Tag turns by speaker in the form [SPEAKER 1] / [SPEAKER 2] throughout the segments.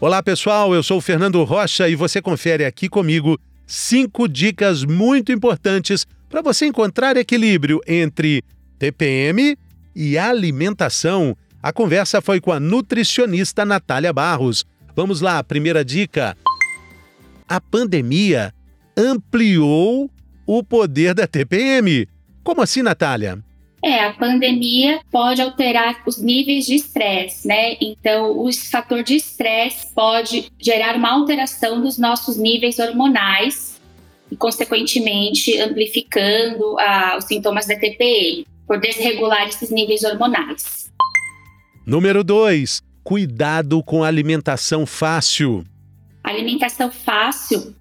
[SPEAKER 1] Olá pessoal, eu sou o Fernando Rocha e você confere aqui comigo cinco dicas muito importantes para você encontrar equilíbrio entre TPM e alimentação. A conversa foi com a nutricionista Natália Barros. Vamos lá, primeira dica. A pandemia ampliou o poder da TPM. Como assim, Natália?
[SPEAKER 2] É, a pandemia pode alterar os níveis de estresse, né? Então, o fator de estresse pode gerar uma alteração dos nossos níveis hormonais e, consequentemente, amplificando os sintomas da TPM, por desregular esses níveis hormonais.
[SPEAKER 1] Número 2. Cuidado com a alimentação fácil.
[SPEAKER 2] alimentação fácil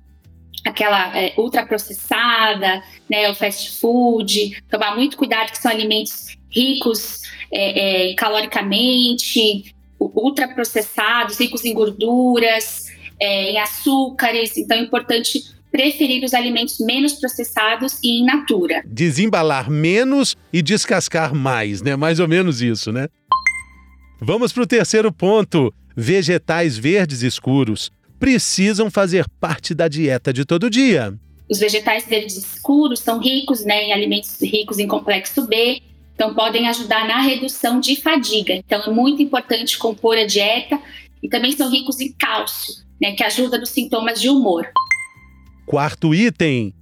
[SPEAKER 2] aquela é, ultraprocessada, né, o fast food, tomar muito cuidado que são alimentos ricos é, é, caloricamente, ultraprocessados, ricos em gorduras, é, em açúcares, então é importante preferir os alimentos menos processados e in natura.
[SPEAKER 1] Desembalar menos e descascar mais, né? Mais ou menos isso, né? Vamos para o terceiro ponto: vegetais verdes escuros precisam fazer parte da dieta de todo dia.
[SPEAKER 2] Os vegetais verdes escuros são ricos né, em alimentos ricos em complexo B, então podem ajudar na redução de fadiga. Então é muito importante compor a dieta e também são ricos em cálcio, né, que ajuda nos sintomas de humor.
[SPEAKER 1] Quarto item: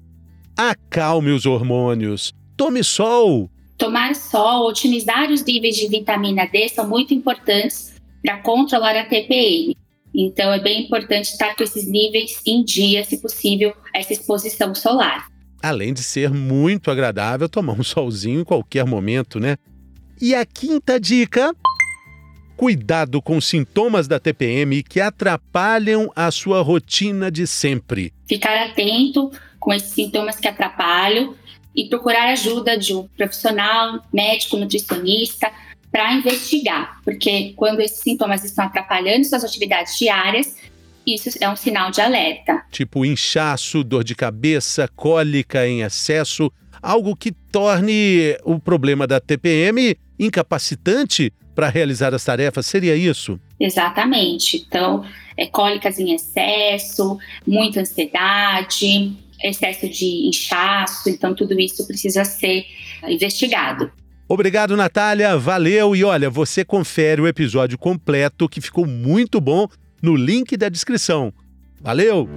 [SPEAKER 1] acalme os hormônios. Tome sol.
[SPEAKER 2] Tomar sol, otimizar os níveis de vitamina D são muito importantes para controlar a TPM. Então, é bem importante estar com esses níveis em dia, se possível, essa exposição solar.
[SPEAKER 1] Além de ser muito agradável tomar um solzinho em qualquer momento, né? E a quinta dica: cuidado com sintomas da TPM que atrapalham a sua rotina de sempre.
[SPEAKER 2] Ficar atento com esses sintomas que atrapalham e procurar ajuda de um profissional, médico, nutricionista, para investigar, porque quando esses sintomas estão atrapalhando suas atividades diárias, isso é um sinal de alerta.
[SPEAKER 1] Tipo inchaço, dor de cabeça, cólica em excesso, algo que torne o problema da TPM incapacitante para realizar as tarefas, seria isso?
[SPEAKER 2] Exatamente. Então, é, cólicas em excesso, muita ansiedade, excesso de inchaço, então tudo isso precisa ser investigado.
[SPEAKER 1] Obrigado, Natália. Valeu. E olha, você confere o episódio completo que ficou muito bom no link da descrição. Valeu!